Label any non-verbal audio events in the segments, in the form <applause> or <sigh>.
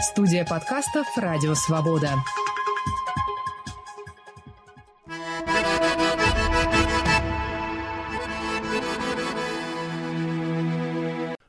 Студия подкастов «Радио Свобода».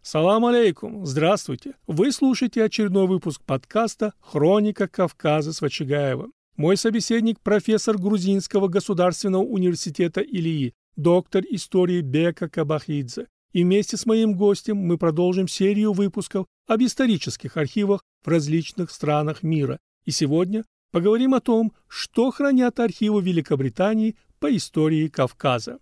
Салам алейкум! Здравствуйте! Вы слушаете очередной выпуск подкаста «Хроника Кавказа» с Вачигаевым. Мой собеседник – профессор Грузинского государственного университета Илии, доктор истории Бека Кабахидзе. И вместе с моим гостем мы продолжим серию выпусков об исторических архивах в различных странах мира. И сегодня поговорим о том, что хранят архивы Великобритании по истории Кавказа.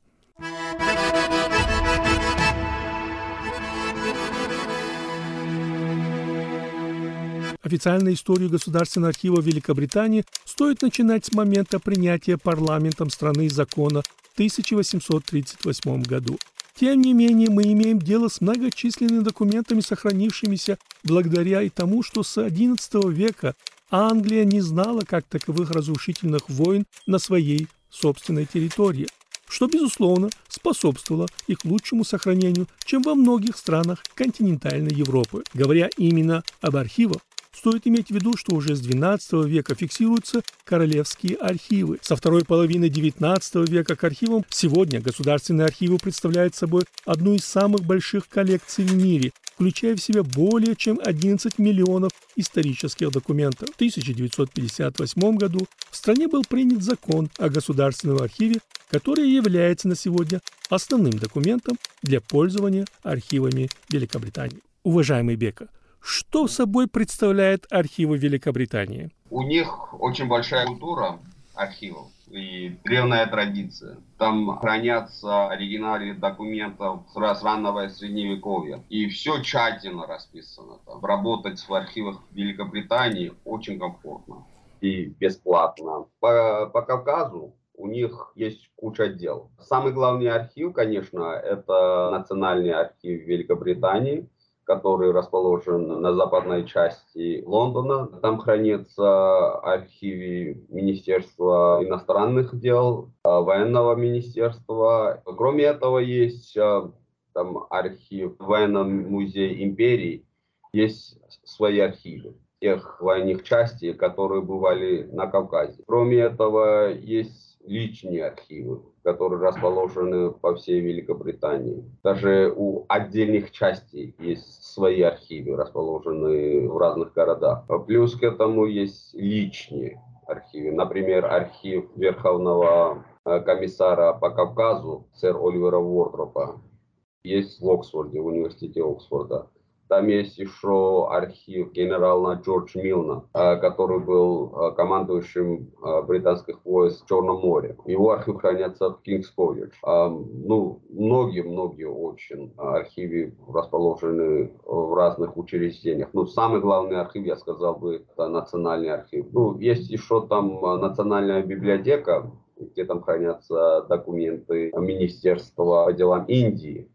Официальную историю Государственного архива Великобритании стоит начинать с момента принятия парламентом страны закона в 1838 году. Тем не менее, мы имеем дело с многочисленными документами, сохранившимися благодаря и тому, что с XI века Англия не знала как таковых разрушительных войн на своей собственной территории, что, безусловно, способствовало их лучшему сохранению, чем во многих странах континентальной Европы. Говоря именно об архивах, Стоит иметь в виду, что уже с XII века фиксируются королевские архивы. Со второй половины XIX века к архивам сегодня государственные архивы представляют собой одну из самых больших коллекций в мире, включая в себя более чем 11 миллионов исторических документов. В 1958 году в стране был принят закон о государственном архиве, который является на сегодня основным документом для пользования архивами Великобритании. Уважаемый Бека, что собой представляет архивы Великобритании? У них очень большая культура архивов и древняя традиция. Там хранятся оригиналы документов с раннего средневековья. И все тщательно расписано. Там. Работать в архивах Великобритании очень комфортно и бесплатно. По, по Кавказу у них есть куча дел. Самый главный архив, конечно, это Национальный архив Великобритании который расположен на западной части Лондона. Там хранится архивы Министерства иностранных дел, а, военного министерства. Кроме этого, есть а, там архив военного музея империи, есть свои архивы тех военных частей, которые бывали на Кавказе. Кроме этого, есть личные архивы которые расположены по всей Великобритании. Даже у отдельных частей есть свои архивы, расположенные в разных городах. Плюс к этому есть личные архивы. Например, архив Верховного э, комиссара по Кавказу, сэр Оливера Уортропа, есть в Оксфорде, в университете Оксфорда. Там есть еще архив генерала Джордж Милна, э, который был э, командующим э, британских войск в Черном море. Его архив хранится в Кингс колледж. Ну, многие-многие очень архивы расположены в разных учреждениях. Ну, самый главный архив, я сказал бы, это национальный архив. Ну, есть еще там национальная библиотека, где там хранятся документы Министерства по делам Индии.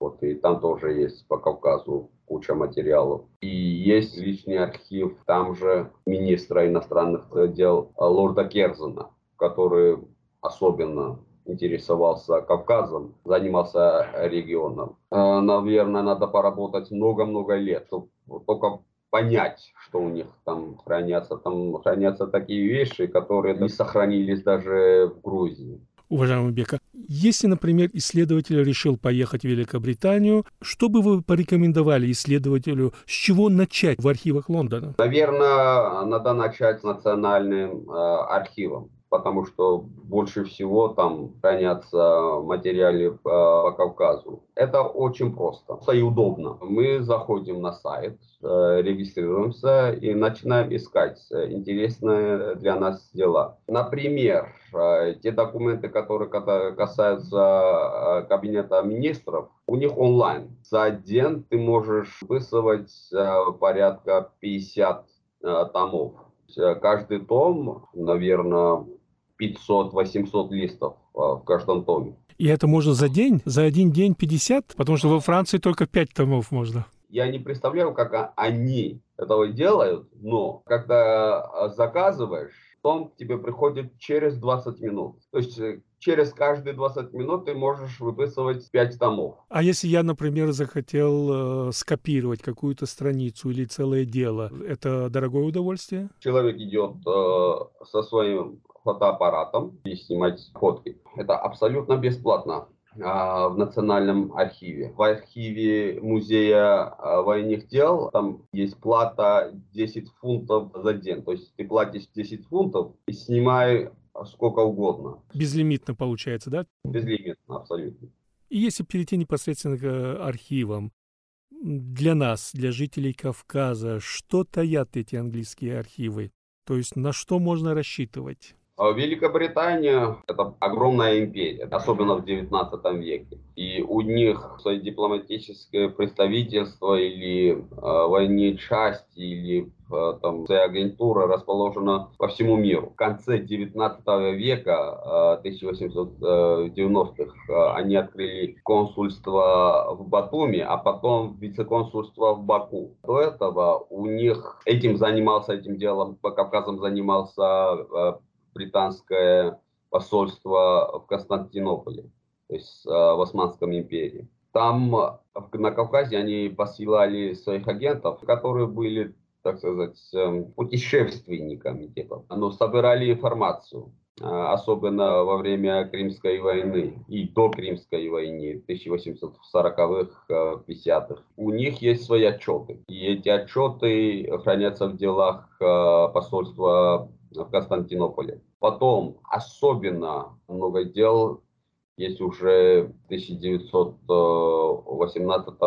Вот, и там тоже есть по Кавказу куча материалов. И есть личный архив там же министра иностранных дел лорда Керзена, который особенно интересовался Кавказом, занимался регионом. Э, наверное, надо поработать много-много лет, чтобы только понять, что у них там хранятся. Там хранятся такие вещи, которые не сохранились даже в Грузии уважаемый Бека. Если, например, исследователь решил поехать в Великобританию, что бы вы порекомендовали исследователю, с чего начать в архивах Лондона? Наверное, надо начать с национальным э, архивом потому что больше всего там хранятся материалы по, Кавказу. Это очень просто и удобно. Мы заходим на сайт, э, регистрируемся и начинаем искать интересные для нас дела. Например, э, те документы, которые касаются э, кабинета министров, у них онлайн. За день ты можешь выписывать порядка 50 томов. Каждый том, наверное, 500-800 листов а, в каждом томе. И это можно за день? За один день 50? Потому что во Франции только 5 томов можно. Я не представляю, как они этого делают, но когда заказываешь, том тебе приходит через 20 минут. То есть э, через каждые 20 минут ты можешь выписывать 5 томов. А если я, например, захотел э, скопировать какую-то страницу или целое дело, это дорогое удовольствие? Человек идет э, со своим фотоаппаратом и снимать фотки. Это абсолютно бесплатно а, в Национальном архиве. В архиве Музея а, военных дел там есть плата 10 фунтов за день. То есть ты платишь 10 фунтов и снимай сколько угодно. Безлимитно получается, да? Безлимитно, абсолютно. И если перейти непосредственно к э, архивам, для нас, для жителей Кавказа, что таят эти английские архивы? То есть на что можно рассчитывать? А Великобритания – это огромная империя, особенно в 19 веке. И у них свои дипломатическое представительство или э, военные части, или э, там своя агентура расположена по всему миру. В конце 19 века, э, 1890-х, э, они открыли консульство в Батуми, а потом вице-консульство в Баку. До этого у них этим занимался, этим делом по Кавказам занимался э, британское посольство в Константинополе, то есть э, в Османском империи. Там э, на Кавказе они посылали своих агентов, которые были, так сказать, эм, путешественниками, типа, но собирали информацию э, особенно во время Крымской войны и до Крымской войны 1840-х, 50-х. У них есть свои отчеты, и эти отчеты хранятся в делах посольства в Константинополе. Потом особенно много дел есть уже в 1918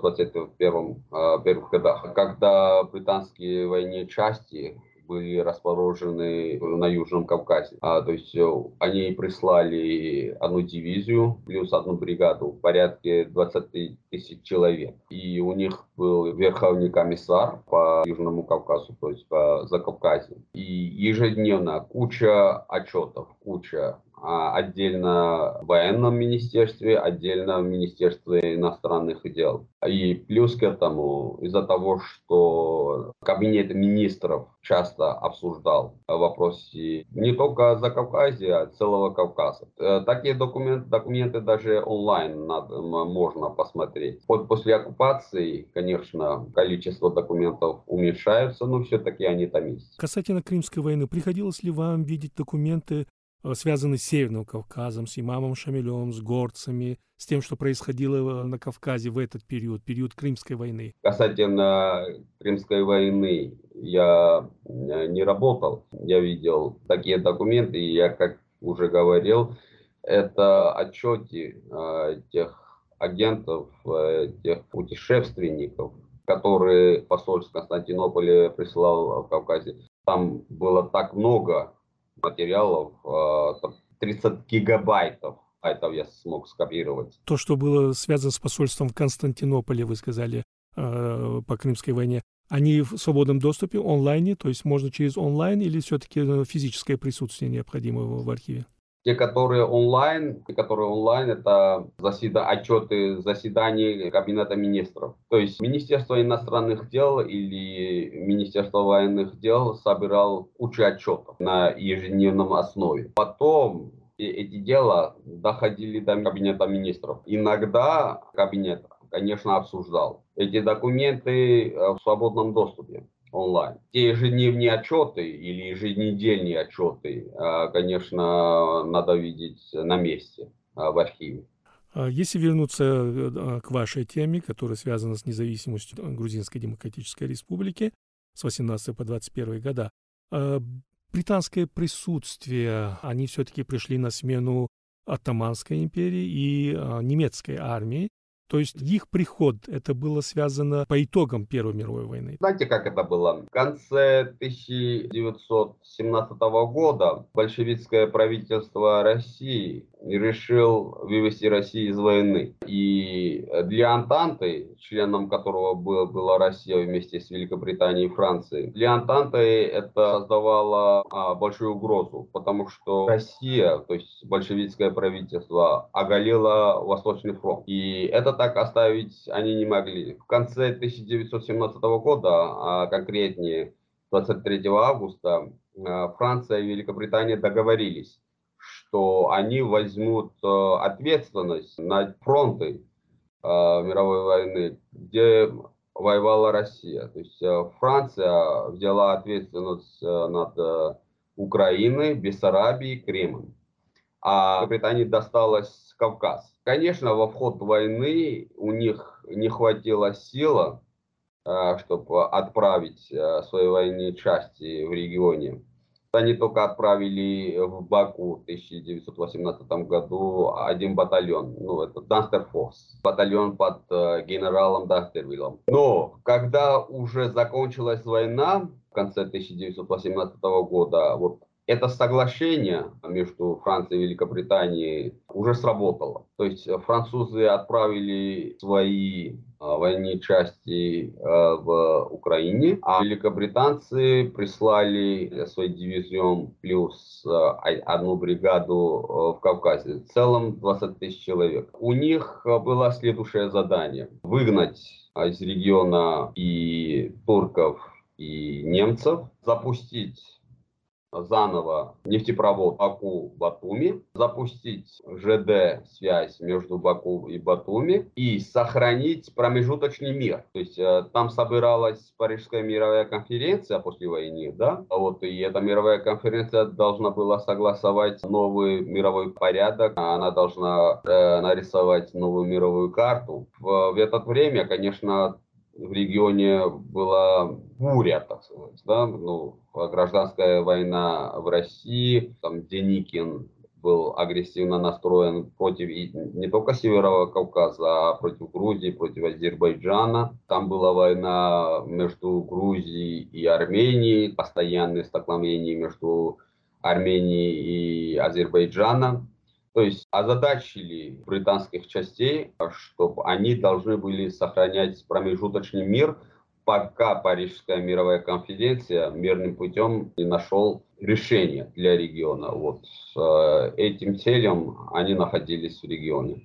21 первых годах, когда британские военные части были расположены на Южном Кавказе. А, то есть э, они прислали одну дивизию плюс одну бригаду в порядке 20 тысяч человек. И у них был верховный комиссар по Южному Кавказу, то есть по Закавказью. И ежедневно куча отчетов, куча отдельно в военном министерстве, отдельно в Министерстве иностранных дел. И плюс к этому, из-за того, что кабинет министров часто обсуждал вопросы не только за Кавказе, а целого Кавказа. Э, такие документы, документы даже онлайн надо, можно посмотреть. Вот после оккупации, конечно, количество документов уменьшается, но все-таки они там есть. Касательно Крымской войны, приходилось ли вам видеть документы связаны с Северным Кавказом, с имамом Шамилем, с горцами, с тем, что происходило на Кавказе в этот период, период Крымской войны? Касательно Крымской войны я не работал. Я видел такие документы, и я, как уже говорил, это отчеты э, тех агентов, э, тех путешественников, которые посольство Константинополя присылал в Кавказе. Там было так много материалов, 30 а, гигабайтов это я смог скопировать. То, что было связано с посольством в Константинополе, вы сказали, а, по Крымской войне, они в свободном доступе, онлайне, то есть можно через онлайн или все-таки э, физическое присутствие необходимо в архиве? Те, которые онлайн, те, которые онлайн, это заседа, отчеты заседаний Кабинета министров. То есть Министерство иностранных дел или Министерство военных дел собирал кучу отчетов на ежедневном основе. Потом эти дела доходили до Кабинета министров. Иногда кабинет, конечно, обсуждал. Эти документы в свободном доступе онлайн. Те ежедневные отчеты или еженедельные отчеты, а, конечно, надо видеть на месте а, в архиве. А если вернуться э, к вашей теме, которая связана с независимостью Грузинской Демократической Республики с 18 по 21 года, британское присутствие, они все-таки пришли на смену Оттоманской империи и немецкой армии, то есть их приход, это было связано по итогам Первой мировой войны. Знаете, как это было? В конце 1917 года большевистское правительство России решил вывести Россию из войны. И для Антанты, членом которого был, была Россия вместе с Великобританией и Францией, для Антанты это создавало а, большую угрозу, потому что Россия, то есть большевистское правительство, оголило Восточный фронт. И это так оставить они не могли. В конце 1917 года, а конкретнее 23 августа, а, Франция и Великобритания договорились, что они возьмут э, ответственность над фронтой э, мировой войны, где воевала Россия. То есть э, Франция взяла ответственность над Украиной, Бессарабией, Кремом. А Британии досталось Кавказ. Конечно, во вход войны у них не хватило силы, чтобы отправить свои военные части в регионе. Они только отправили в Баку в 1918 году один батальон, ну, это Данстерфорс, батальон под э, генералом Данстервиллом. Но когда уже закончилась война в конце 1918 года, вот это соглашение между Францией и Великобританией уже сработало. То есть французы отправили свои военные части а, в Украине, а великобританцы прислали свой дивизион плюс а, одну бригаду в Кавказе. В целом 20 тысяч человек. У них было следующее задание. Выгнать из региона и турков, и немцев, запустить заново нефтепровод Баку-Батуми, запустить ЖД-связь между Баку и Батуми и сохранить промежуточный мир. То есть э, там собиралась Парижская мировая конференция после войны, да, вот, и эта мировая конференция должна была согласовать новый мировой порядок, она должна э, нарисовать новую мировую карту. В, в это время, конечно, в регионе была буря, так сказать, да, ну, гражданская война в России, там Деникин был агрессивно настроен против не только Северного Кавказа, а против Грузии, против Азербайджана. Там была война между Грузией и Арменией, постоянные столкновения между Арменией и Азербайджаном. То есть озадачили британских частей, чтобы они должны были сохранять промежуточный мир, пока Парижская мировая конференция мирным путем не нашел решение для региона. Вот с э, этим целью они находились в регионе.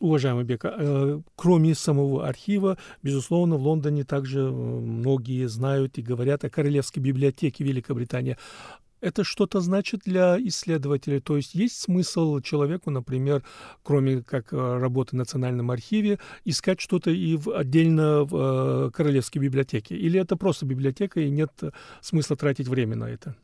Уважаемый Бека, э, кроме самого архива, безусловно, в Лондоне также многие знают и говорят о Королевской библиотеке Великобритании это что-то значит для исследователя? То есть есть смысл человеку, например, кроме как э, работы в Национальном архиве, искать что-то и в, отдельно в э, Королевской библиотеке? Или это просто библиотека и нет смысла тратить время на это?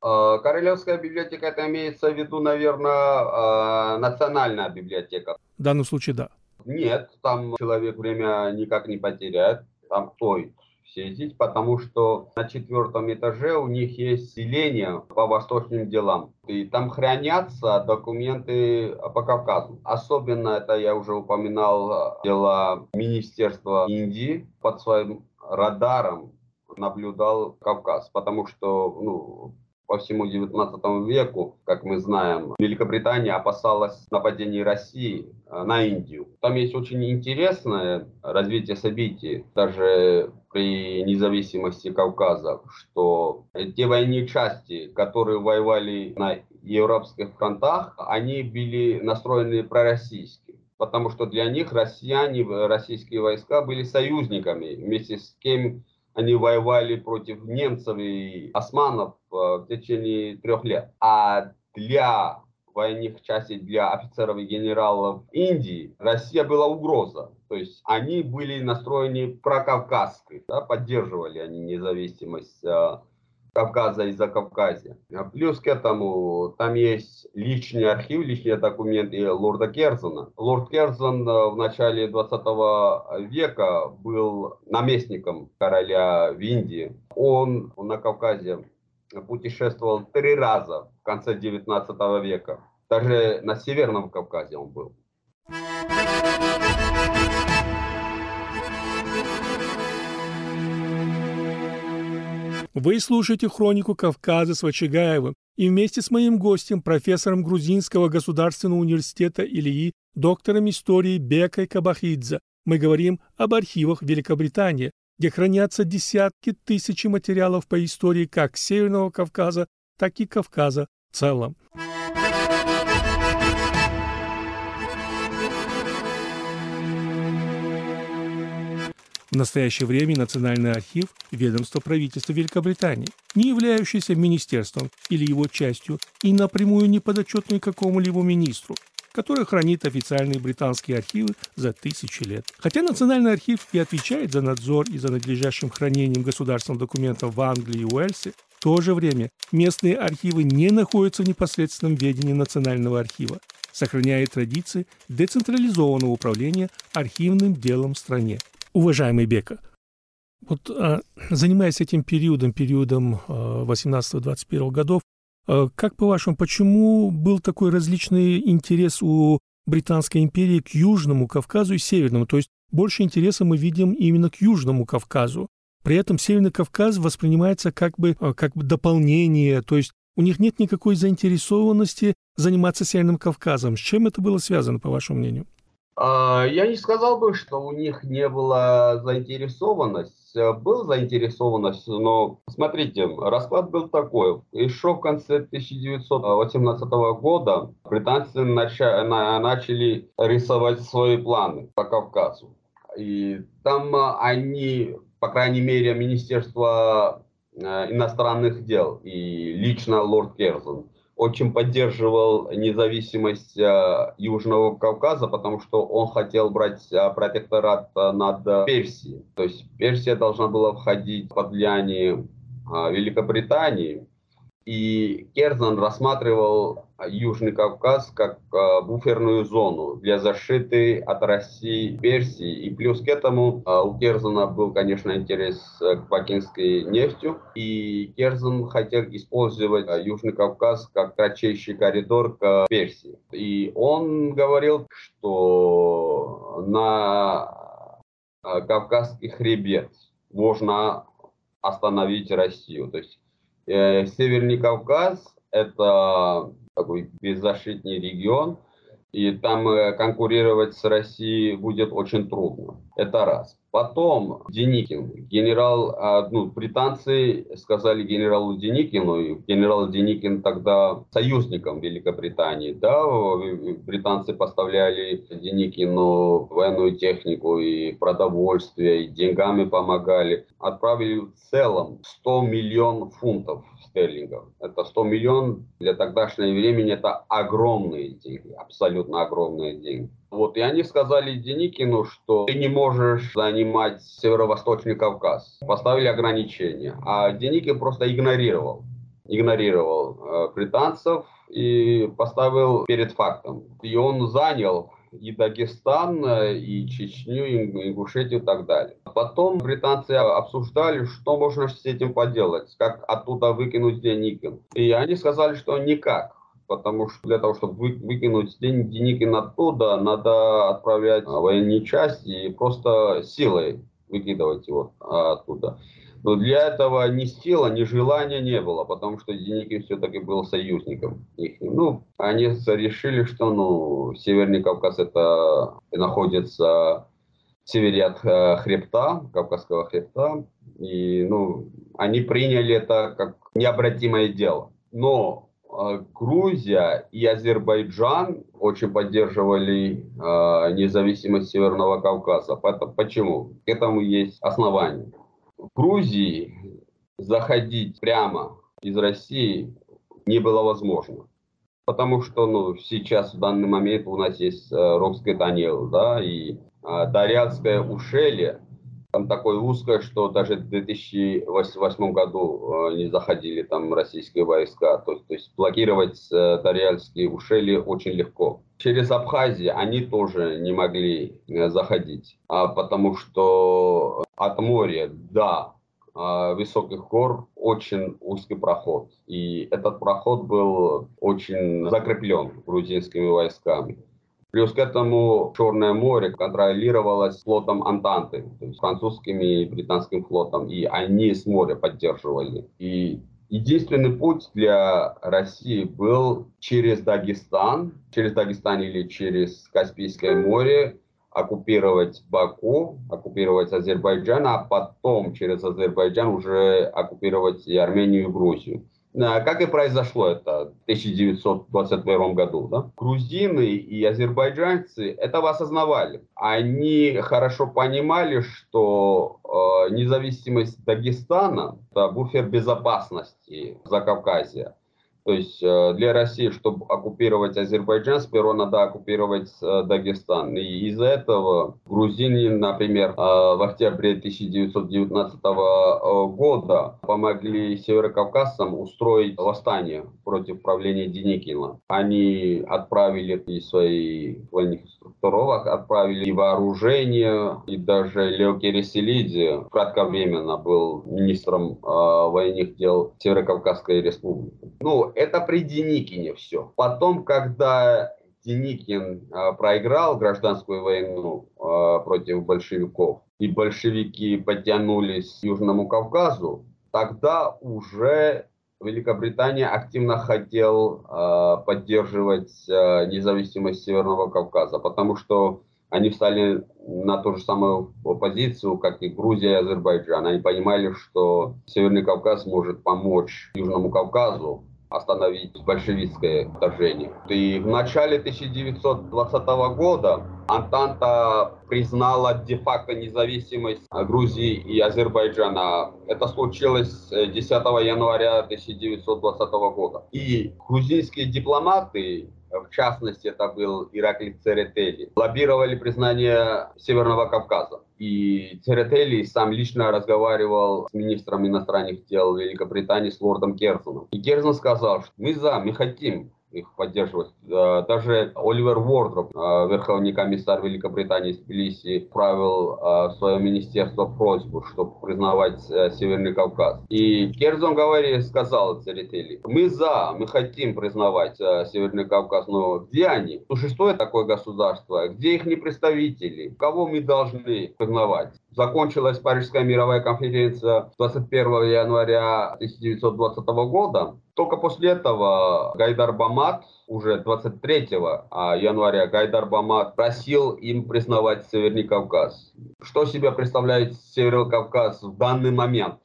А, Королевская библиотека, это имеется в виду, наверное, а, национальная библиотека. В данном случае, да. Нет, там человек время никак не потеряет. Там стоит съездить, потому что на четвертом этаже у них есть селение по восточным делам. И там хранятся документы по Кавказу. Особенно это я уже упоминал дела Министерства Индии под своим радаром наблюдал Кавказ, потому что ну, по всему XIX веку, как мы знаем, Великобритания опасалась нападений России э, на Индию. Там есть очень интересное развитие событий, даже при независимости Кавказа, что те военные части, которые воевали на европейских фронтах, они были настроены пророссийски. Потому что для них россияне, российские войска были союзниками, вместе с кем они воевали против немцев и османов э, в течение трех лет. А для военных частей, для офицеров и генералов Индии Россия была угроза. То есть они были настроены прокавказской, да, поддерживали они независимость э, Кавказа и Закавказья. А плюс к этому там есть личный архив, личные документы лорда Керзона. Лорд Керзон э, в начале 20 века был наместником короля в Индии. Он на Кавказе путешествовал три раза в конце 19 века. Даже на Северном Кавказе он был. Вы слушаете хронику Кавказа с Вачигаевым и вместе с моим гостем, профессором Грузинского государственного университета Ильи, доктором истории Бекой Кабахидзе, мы говорим об архивах Великобритании, где хранятся десятки тысяч материалов по истории как Северного Кавказа, так и Кавказа в целом. В настоящее время Национальный архив – ведомство правительства Великобритании, не являющееся министерством или его частью и напрямую не подотчетное какому-либо министру, который хранит официальные британские архивы за тысячи лет. Хотя Национальный архив и отвечает за надзор и за надлежащим хранением государственных документов в Англии и Уэльсе, в то же время местные архивы не находятся в непосредственном ведении Национального архива, сохраняя традиции децентрализованного управления архивным делом в стране уважаемый Бека, вот а, занимаясь этим периодом, периодом 18-21 годов, а, как по-вашему, почему был такой различный интерес у Британской империи к Южному Кавказу и Северному? То есть больше интереса мы видим именно к Южному Кавказу. При этом Северный Кавказ воспринимается как бы, а, как бы дополнение, то есть у них нет никакой заинтересованности заниматься Северным Кавказом. С чем это было связано, по вашему мнению? А, я не сказал бы, что у них не было заинтересованность. Э, был заинтересованность, но смотрите, расклад был такой. Еще в конце 1918 года британцы начали рисовать свои планы по Кавказу. И там э, они, по крайней мере, Министерство э, иностранных дел и лично лорд Керзон – очень поддерживал независимость э, Южного Кавказа, потому что он хотел брать э, протекторат э, над Персией. То есть Персия должна была входить под влияние Великобритании. И Керзан рассматривал Южный Кавказ как э, буферную зону для защиты от России Персии. И плюс к этому э, у Керзана был, конечно, интерес к бакинской нефтью. И Керзан хотел использовать э, Южный Кавказ как кратчайший коридор к Персии. И он говорил, что на Кавказский хребет можно остановить Россию. То есть Э, Северный Кавказ – это такой беззащитный регион, и там э, конкурировать с Россией будет очень трудно. Это раз. Потом Деникин, генерал, а, ну, британцы сказали генералу Деникину, и генерал Деникин тогда союзником Великобритании, да, британцы поставляли Деникину военную технику и продовольствие, и деньгами помогали. Отправили в целом 100 миллионов фунтов стерлингов. Это 100 миллионов для тогдашнего времени, это огромные деньги, абсолютно огромные деньги. Вот, и они сказали Деникину, что ты не можешь занимать Северо-Восточный Кавказ. Поставили ограничения. А Деникин просто игнорировал. Игнорировал э, британцев и поставил перед фактом. И он занял и Дагестан, э, и Чечню, и Ингушетию и так далее. Потом британцы обсуждали, что можно с этим поделать, как оттуда выкинуть Деникин. И они сказали, что никак. Потому что для того, чтобы выкинуть Деникин оттуда, надо отправлять военные части и просто силой выкидывать его оттуда. Но для этого ни сила, ни желания не было, потому что Деникин все-таки был союзником их. Ну, они решили, что ну, Северный Кавказ это находится в севере от э, хребта, Кавказского хребта. И ну, они приняли это как необратимое дело. Но Грузия и Азербайджан очень поддерживали э, независимость Северного Кавказа. Почему? К этому есть основания. В Грузии заходить прямо из России не было возможно. Потому что ну, сейчас в данный момент у нас есть э, Ромский Танил, да, и э, Дарьятское ущелье, там такое узкое, что даже в 2008 году э, не заходили там российские войска. То, то есть блокировать э, Дарьяльские ущелья очень легко. Через Абхазию они тоже не могли э, заходить, а потому что от моря до высоких гор очень узкий проход. И этот проход был очень закреплен грузинскими войсками. Плюс к этому Черное море контролировалось флотом Антанты, то есть французским и британским флотом, и они с моря поддерживали. И единственный путь для России был через Дагестан, через Дагестан или через Каспийское море, оккупировать Баку, оккупировать Азербайджан, а потом через Азербайджан уже оккупировать и Армению, и Грузию. А, как и произошло это в 1921 году. Да? Грузины и азербайджанцы этого осознавали. Они хорошо понимали, что э, независимость Дагестана – это буфер безопасности за Кавказе. То есть э, для России, чтобы оккупировать Азербайджан, сперва надо оккупировать э, Дагестан. И из-за этого грузины, например, э, в октябре 1919 года помогли северокавказцам устроить восстание против правления Деникина. Они отправили и свои военных структуровок, отправили и вооружение, и даже Лео Кереселидзе кратковременно был министром военных дел Северокавказской республики. Ну, это при Деникине все. Потом, когда Деникин э, проиграл гражданскую войну э, против большевиков, и большевики подтянулись к Южному Кавказу, тогда уже Великобритания активно хотел э, поддерживать э, независимость Северного Кавказа, потому что они встали на ту же самую позицию, как и Грузия и Азербайджан. Они понимали, что Северный Кавказ может помочь Южному Кавказу остановить большевистское вторжение. И в начале 1920 года Антанта признала де-факто независимость Грузии и Азербайджана. Это случилось 10 января 1920 года. И грузинские дипломаты в частности, это был Ираклий Церетели, лоббировали признание Северного Кавказа. И Церетели сам лично разговаривал с министром иностранных дел Великобритании, с лордом Керзоном. И Керзон сказал, что мы за, мы хотим их поддерживать. Э, даже Оливер Уордроп, э, верховный комиссар Великобритании из Тбилиси, правил э, в свое министерство просьбу, чтобы признавать Северный Кавказ. И Керзон говорит, сказал Церетели, мы за, мы хотим признавать Северный Кавказ, но где они? Существует такое государство, где их не представители, кого мы должны признавать? Закончилась Парижская мировая конференция 21 января 1920 года. Только после этого Гайдар Бамат уже 23 а, января Гайдар Бамат просил им признавать Северный Кавказ. Что себя представляет Северный Кавказ в данный момент?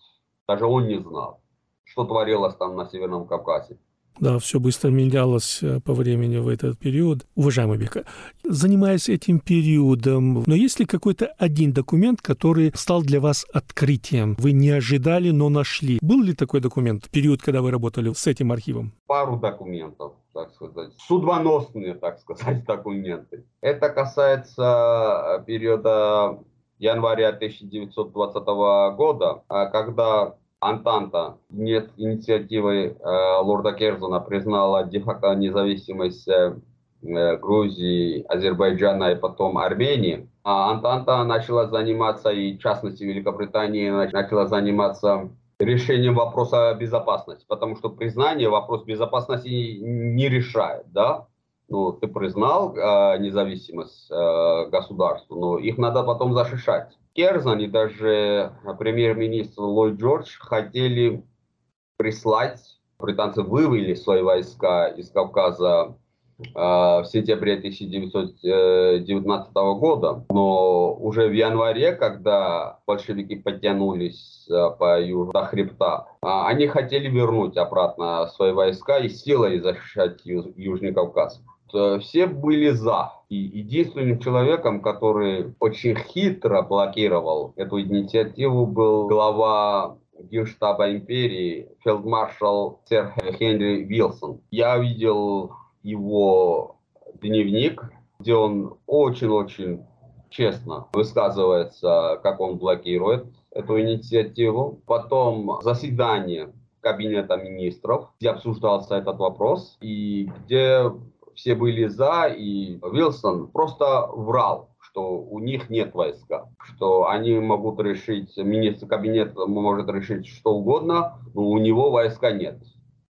Даже он не знал, что творилось там на Северном Кавказе. Да, все быстро менялось э, по времени в этот период. Уважаемый Бека, занимаясь этим периодом, но есть ли какой-то один документ, который стал для вас открытием? Вы не ожидали, но нашли. Был ли такой документ в период, когда вы работали с этим архивом? Пару документов, так сказать. Судьбоносные, так сказать, <laughs> документы. Это касается э, периода января 1920 года, а когда Антанта нет инициативы э, лорда Керзона признала де-факто независимость э, Грузии, Азербайджана и потом Армении. А Антанта начала заниматься, и в частности Великобритания начала заниматься решением вопроса безопасности, потому что признание вопрос безопасности не решает, да? Ну, ты признал э, независимость э, государства, но их надо потом защищать. Керзан и даже премьер-министр Ллойд Джордж хотели прислать, британцы вывели свои войска из Кавказа э, в сентябре 1919 года, но уже в январе, когда большевики подтянулись э, по южу до хребта, э, они хотели вернуть обратно свои войска и силой защищать Южный Кавказ. Э, все были за. И единственным человеком, который очень хитро блокировал эту инициативу, был глава Генштаба империи, фельдмаршал сэр Хенри Вилсон. Я видел его дневник, где он очень-очень честно высказывается, как он блокирует эту инициативу. Потом заседание кабинета министров, где обсуждался этот вопрос, и где все были за, и Вилсон просто врал что у них нет войска, что они могут решить, министр кабинета может решить что угодно, но у него войска нет.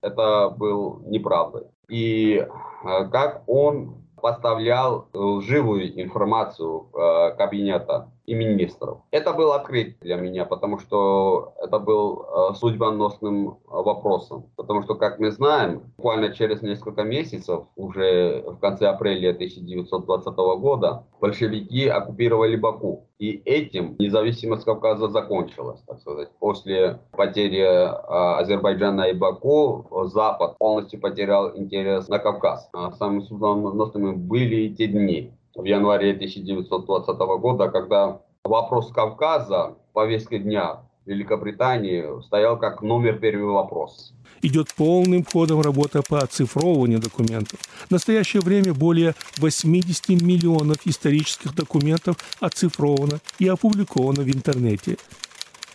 Это был неправдой. И э, как он поставлял лживую информацию э, кабинета и министров. Это был открытие для меня, потому что это был э, судьбоносным вопросом. Потому что, как мы знаем, буквально через несколько месяцев, уже в конце апреля 1920 года, большевики оккупировали Баку. И этим независимость Кавказа закончилась, так сказать. После потери э, Азербайджана и Баку Запад полностью потерял интерес на Кавказ. А самыми судьбоносными были и те дни в январе 1920 года, когда вопрос Кавказа, повестка дня Великобритании стоял как номер первый вопрос. Идет полным ходом работа по оцифровыванию документов. В настоящее время более 80 миллионов исторических документов оцифровано и опубликовано в интернете.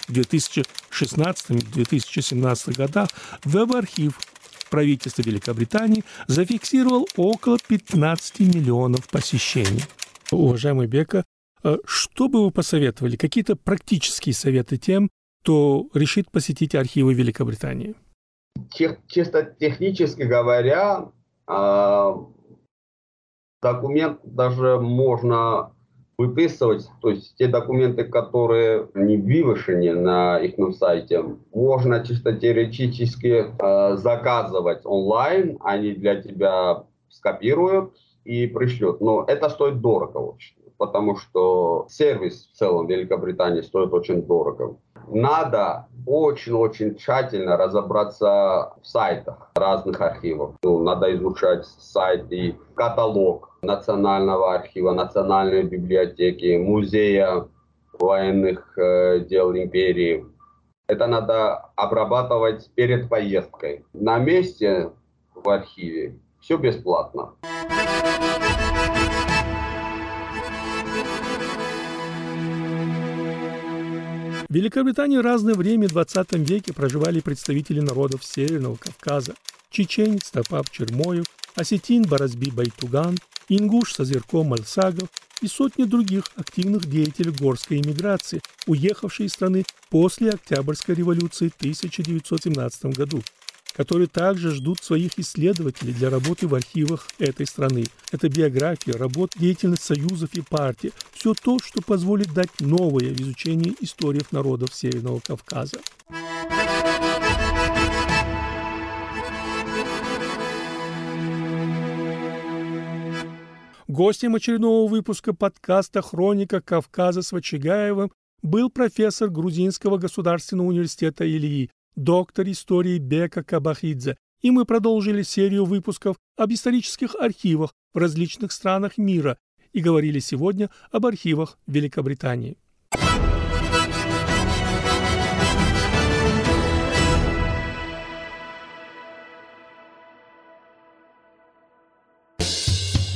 В 2016-2017 годах веб-архив правительства Великобритании зафиксировал около 15 миллионов посещений. Уважаемый Бека, э, что бы вы посоветовали, какие-то практические советы тем, кто решит посетить архивы Великобритании? Чисто технически говоря, а, документ даже можно выписывать, то есть те документы, которые не вывешены на их сайте, можно чисто теоретически э, заказывать онлайн, они для тебя скопируют и пришлют. Но это стоит дорого очень, потому что сервис в целом Великобритании стоит очень дорого. Надо очень-очень тщательно разобраться в сайтах разных архивов. Ну, надо изучать сайт и каталог Национального архива, Национальной библиотеки, Музея военных э, дел империи. Это надо обрабатывать перед поездкой. На месте в архиве все бесплатно. В Великобритании разное время в 20 веке проживали представители народов Северного Кавказа. Чеченец Топап Чермоев, осетин Баразби Байтуган, ингуш Сазерко Мальсагов и сотни других активных деятелей горской эмиграции, уехавшие из страны после Октябрьской революции в 1917 году которые также ждут своих исследователей для работы в архивах этой страны. Это биография, работа, деятельность союзов и партий. Все то, что позволит дать новое в изучении истории народов Северного Кавказа. Гостем очередного выпуска подкаста «Хроника Кавказа» с Вачигаевым был профессор Грузинского государственного университета Ильи доктор истории Бека Кабахидзе, и мы продолжили серию выпусков об исторических архивах в различных странах мира и говорили сегодня об архивах Великобритании.